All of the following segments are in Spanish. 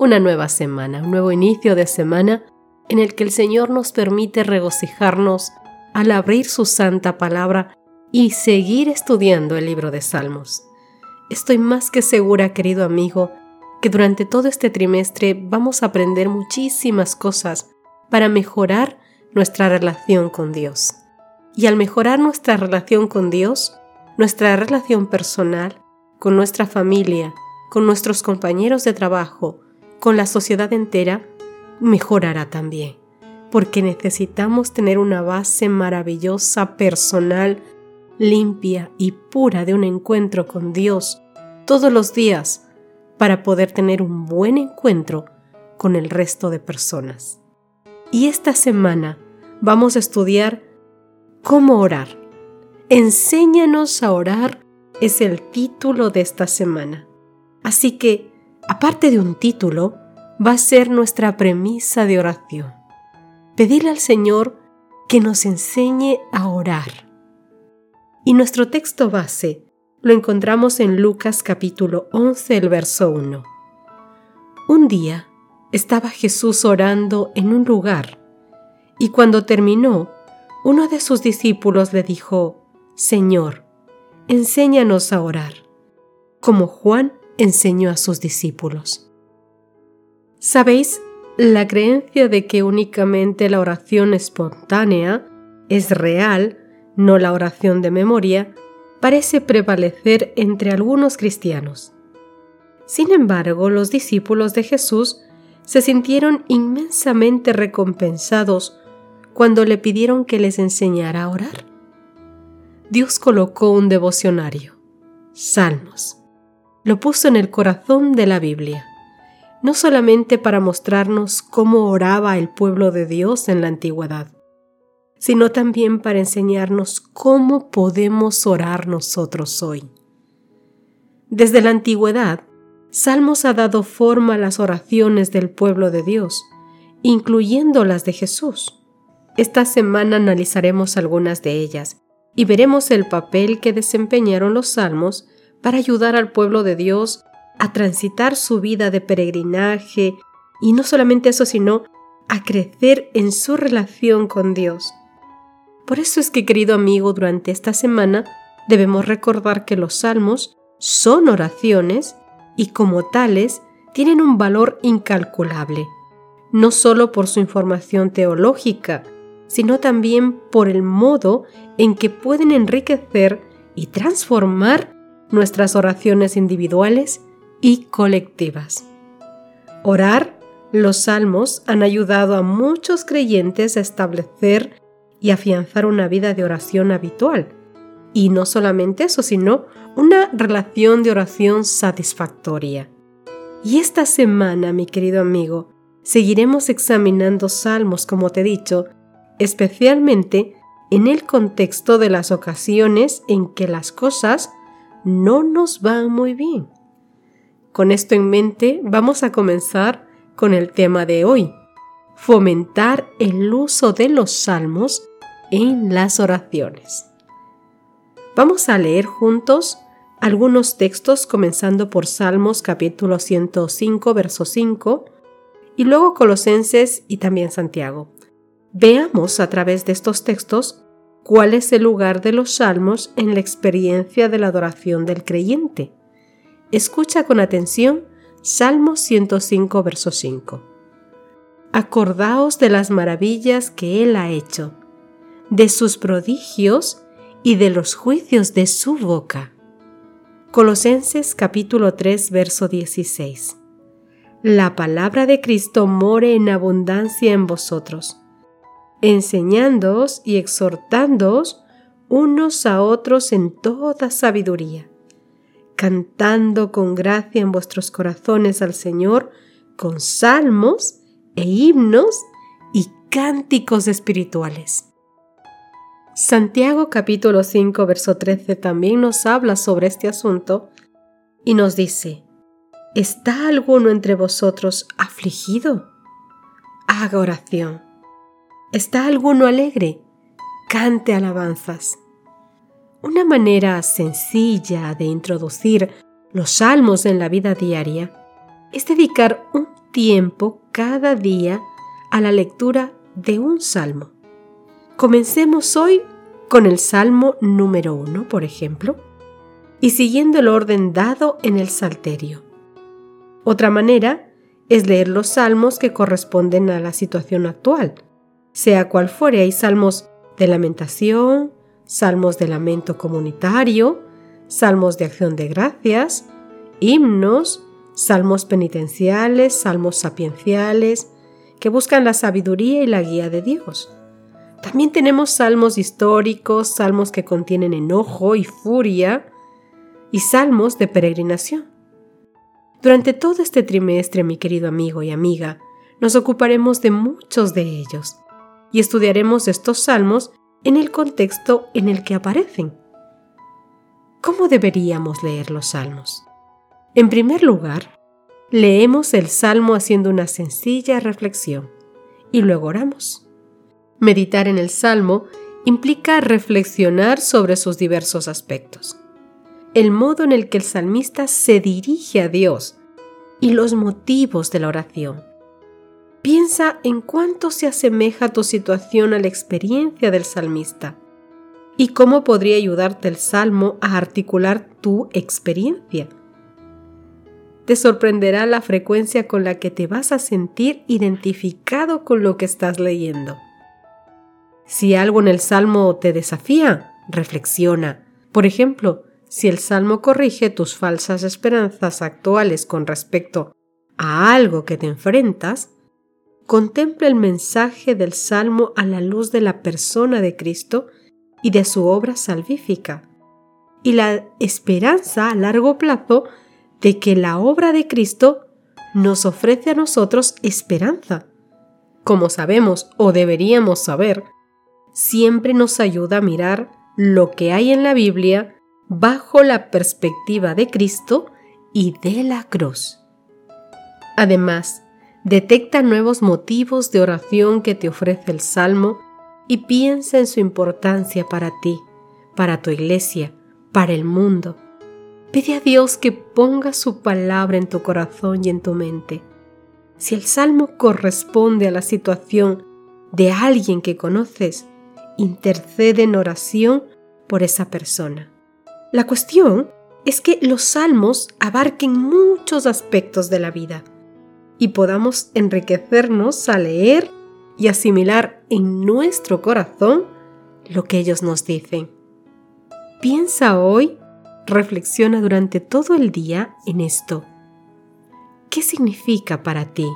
Una nueva semana, un nuevo inicio de semana en el que el Señor nos permite regocijarnos al abrir su santa palabra y seguir estudiando el libro de Salmos. Estoy más que segura, querido amigo, que durante todo este trimestre vamos a aprender muchísimas cosas para mejorar nuestra relación con Dios. Y al mejorar nuestra relación con Dios, nuestra relación personal, con nuestra familia, con nuestros compañeros de trabajo, con la sociedad entera, mejorará también, porque necesitamos tener una base maravillosa, personal, limpia y pura de un encuentro con Dios todos los días para poder tener un buen encuentro con el resto de personas. Y esta semana vamos a estudiar cómo orar Enséñanos a orar es el título de esta semana. Así que, aparte de un título, va a ser nuestra premisa de oración. Pedirle al Señor que nos enseñe a orar. Y nuestro texto base lo encontramos en Lucas capítulo 11, el verso 1. Un día estaba Jesús orando en un lugar, y cuando terminó, uno de sus discípulos le dijo, Señor, enséñanos a orar, como Juan enseñó a sus discípulos. ¿Sabéis? La creencia de que únicamente la oración espontánea es real, no la oración de memoria, parece prevalecer entre algunos cristianos. Sin embargo, los discípulos de Jesús se sintieron inmensamente recompensados cuando le pidieron que les enseñara a orar. Dios colocó un devocionario, Salmos. Lo puso en el corazón de la Biblia, no solamente para mostrarnos cómo oraba el pueblo de Dios en la antigüedad, sino también para enseñarnos cómo podemos orar nosotros hoy. Desde la antigüedad, Salmos ha dado forma a las oraciones del pueblo de Dios, incluyendo las de Jesús. Esta semana analizaremos algunas de ellas y veremos el papel que desempeñaron los salmos para ayudar al pueblo de Dios a transitar su vida de peregrinaje y no solamente eso, sino a crecer en su relación con Dios. Por eso es que, querido amigo, durante esta semana debemos recordar que los salmos son oraciones y como tales tienen un valor incalculable, no solo por su información teológica, sino también por el modo en que pueden enriquecer y transformar nuestras oraciones individuales y colectivas. Orar, los salmos han ayudado a muchos creyentes a establecer y afianzar una vida de oración habitual. Y no solamente eso, sino una relación de oración satisfactoria. Y esta semana, mi querido amigo, seguiremos examinando salmos, como te he dicho, especialmente en el contexto de las ocasiones en que las cosas no nos van muy bien. Con esto en mente, vamos a comenzar con el tema de hoy, fomentar el uso de los salmos en las oraciones. Vamos a leer juntos algunos textos comenzando por Salmos capítulo 105, verso 5, y luego Colosenses y también Santiago. Veamos a través de estos textos cuál es el lugar de los salmos en la experiencia de la adoración del creyente. Escucha con atención Salmo 105, verso 5. Acordaos de las maravillas que Él ha hecho, de sus prodigios y de los juicios de su boca. Colosenses capítulo 3, verso 16. La palabra de Cristo more en abundancia en vosotros enseñándoos y exhortándoos unos a otros en toda sabiduría, cantando con gracia en vuestros corazones al Señor con salmos e himnos y cánticos espirituales. Santiago capítulo 5 verso 13 también nos habla sobre este asunto y nos dice, ¿está alguno entre vosotros afligido? Haga oración. ¿Está alguno alegre? Cante alabanzas. Una manera sencilla de introducir los salmos en la vida diaria es dedicar un tiempo cada día a la lectura de un salmo. Comencemos hoy con el Salmo número 1, por ejemplo, y siguiendo el orden dado en el Salterio. Otra manera es leer los salmos que corresponden a la situación actual, sea cual fuere. Hay salmos de lamentación, salmos de lamento comunitario, salmos de acción de gracias, himnos, salmos penitenciales, salmos sapienciales, que buscan la sabiduría y la guía de Dios. También tenemos salmos históricos, salmos que contienen enojo y furia, y salmos de peregrinación. Durante todo este trimestre, mi querido amigo y amiga, nos ocuparemos de muchos de ellos y estudiaremos estos salmos en el contexto en el que aparecen. ¿Cómo deberíamos leer los salmos? En primer lugar, leemos el salmo haciendo una sencilla reflexión y luego oramos. Meditar en el Salmo implica reflexionar sobre sus diversos aspectos, el modo en el que el salmista se dirige a Dios y los motivos de la oración. Piensa en cuánto se asemeja tu situación a la experiencia del salmista y cómo podría ayudarte el salmo a articular tu experiencia. Te sorprenderá la frecuencia con la que te vas a sentir identificado con lo que estás leyendo. Si algo en el Salmo te desafía, reflexiona. Por ejemplo, si el Salmo corrige tus falsas esperanzas actuales con respecto a algo que te enfrentas, contempla el mensaje del Salmo a la luz de la persona de Cristo y de su obra salvífica, y la esperanza a largo plazo de que la obra de Cristo nos ofrece a nosotros esperanza. Como sabemos o deberíamos saber, siempre nos ayuda a mirar lo que hay en la Biblia bajo la perspectiva de Cristo y de la cruz. Además, detecta nuevos motivos de oración que te ofrece el Salmo y piensa en su importancia para ti, para tu iglesia, para el mundo. Pide a Dios que ponga su palabra en tu corazón y en tu mente. Si el Salmo corresponde a la situación de alguien que conoces, intercede en oración por esa persona. La cuestión es que los salmos abarquen muchos aspectos de la vida y podamos enriquecernos a leer y asimilar en nuestro corazón lo que ellos nos dicen. Piensa hoy, reflexiona durante todo el día en esto. ¿Qué significa para ti?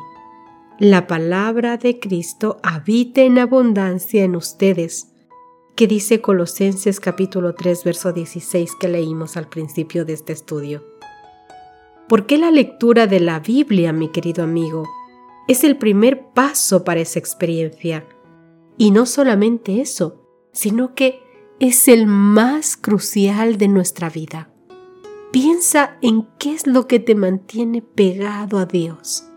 La palabra de Cristo habite en abundancia en ustedes que dice Colosenses capítulo 3, verso 16 que leímos al principio de este estudio. ¿Por qué la lectura de la Biblia, mi querido amigo, es el primer paso para esa experiencia? Y no solamente eso, sino que es el más crucial de nuestra vida. Piensa en qué es lo que te mantiene pegado a Dios.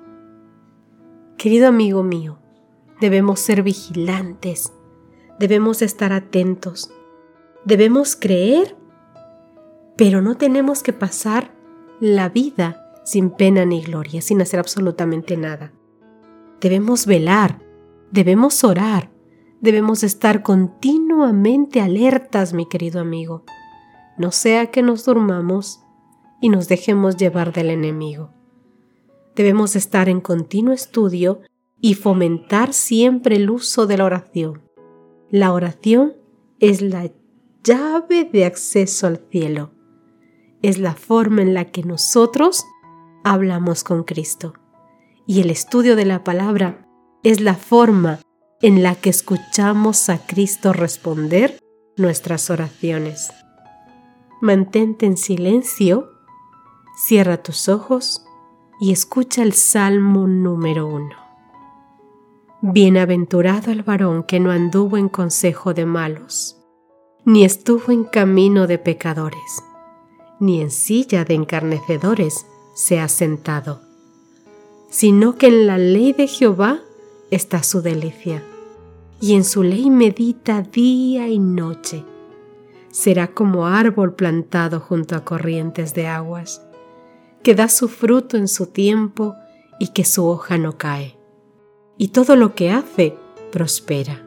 Querido amigo mío, debemos ser vigilantes debemos estar atentos, debemos creer, pero no tenemos que pasar la vida sin pena ni gloria, sin hacer absolutamente nada. Debemos velar, debemos orar, debemos estar continuamente alertas, mi querido amigo. No sea que nos durmamos y nos dejemos llevar del enemigo. Debemos estar en continuo estudio y fomentar siempre el uso de la oración. La oración es la llave de acceso al cielo. Es la forma en la que nosotros hablamos con Cristo. Y el estudio de la palabra es la forma en la que escuchamos a Cristo responder nuestras oraciones. Mantente en silencio, cierra tus ojos y escucha el Salmo número uno. Bienaventurado el varón que no anduvo en consejo de malos, ni estuvo en camino de pecadores, ni en silla de encarnecedores se ha sentado, sino que en la ley de Jehová está su delicia, y en su ley medita día y noche. Será como árbol plantado junto a corrientes de aguas que da su fruto en su tiempo y que su hoja no cae. Y todo lo que hace prospera.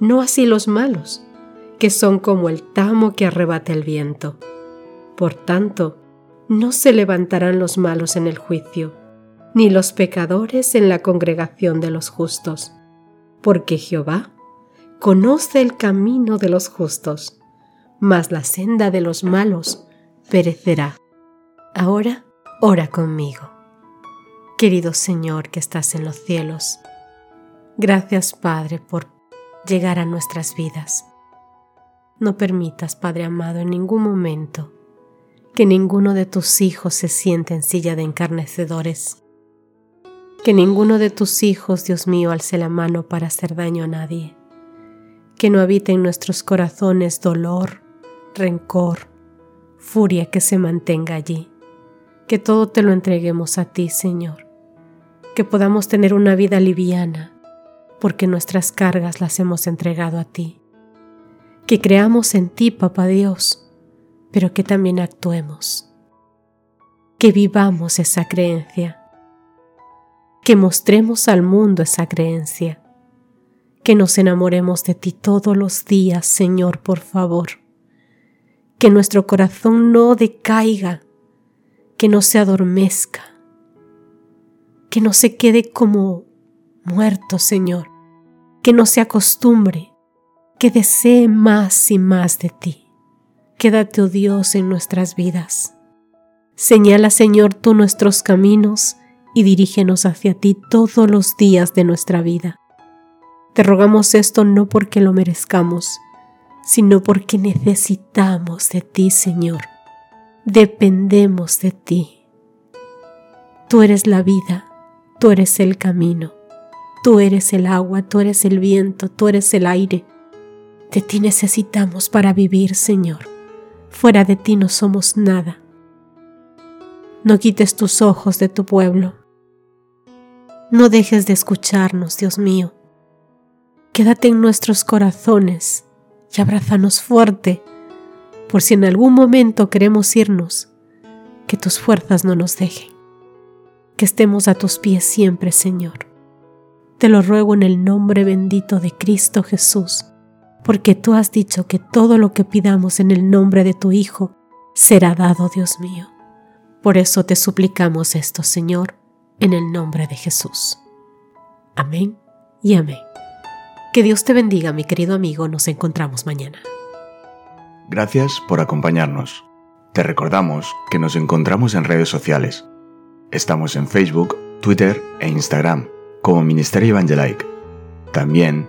No así los malos, que son como el tamo que arrebata el viento. Por tanto, no se levantarán los malos en el juicio, ni los pecadores en la congregación de los justos, porque Jehová conoce el camino de los justos, mas la senda de los malos perecerá. Ahora ora conmigo. Querido Señor que estás en los cielos, gracias Padre por llegar a nuestras vidas. No permitas, Padre amado, en ningún momento que ninguno de tus hijos se siente en silla de encarnecedores. Que ninguno de tus hijos, Dios mío, alce la mano para hacer daño a nadie. Que no habite en nuestros corazones dolor, rencor, furia que se mantenga allí que todo te lo entreguemos a ti, Señor, que podamos tener una vida liviana, porque nuestras cargas las hemos entregado a ti, que creamos en ti, Papá Dios, pero que también actuemos, que vivamos esa creencia, que mostremos al mundo esa creencia, que nos enamoremos de ti todos los días, Señor, por favor, que nuestro corazón no decaiga, que no se adormezca, que no se quede como muerto, Señor, que no se acostumbre, que desee más y más de ti. Quédate, oh Dios, en nuestras vidas. Señala, Señor, tú nuestros caminos y dirígenos hacia ti todos los días de nuestra vida. Te rogamos esto no porque lo merezcamos, sino porque necesitamos de ti, Señor dependemos de ti. Tú eres la vida, tú eres el camino, tú eres el agua, tú eres el viento, tú eres el aire. De ti necesitamos para vivir, Señor. Fuera de ti no somos nada. No quites tus ojos de tu pueblo. No dejes de escucharnos, Dios mío. Quédate en nuestros corazones y abrázanos fuerte por si en algún momento queremos irnos, que tus fuerzas no nos dejen, que estemos a tus pies siempre, Señor. Te lo ruego en el nombre bendito de Cristo Jesús, porque tú has dicho que todo lo que pidamos en el nombre de tu Hijo será dado, Dios mío. Por eso te suplicamos esto, Señor, en el nombre de Jesús. Amén y amén. Que Dios te bendiga, mi querido amigo. Nos encontramos mañana. Gracias por acompañarnos. Te recordamos que nos encontramos en redes sociales. Estamos en Facebook, Twitter e Instagram como Ministerio Evangelike. También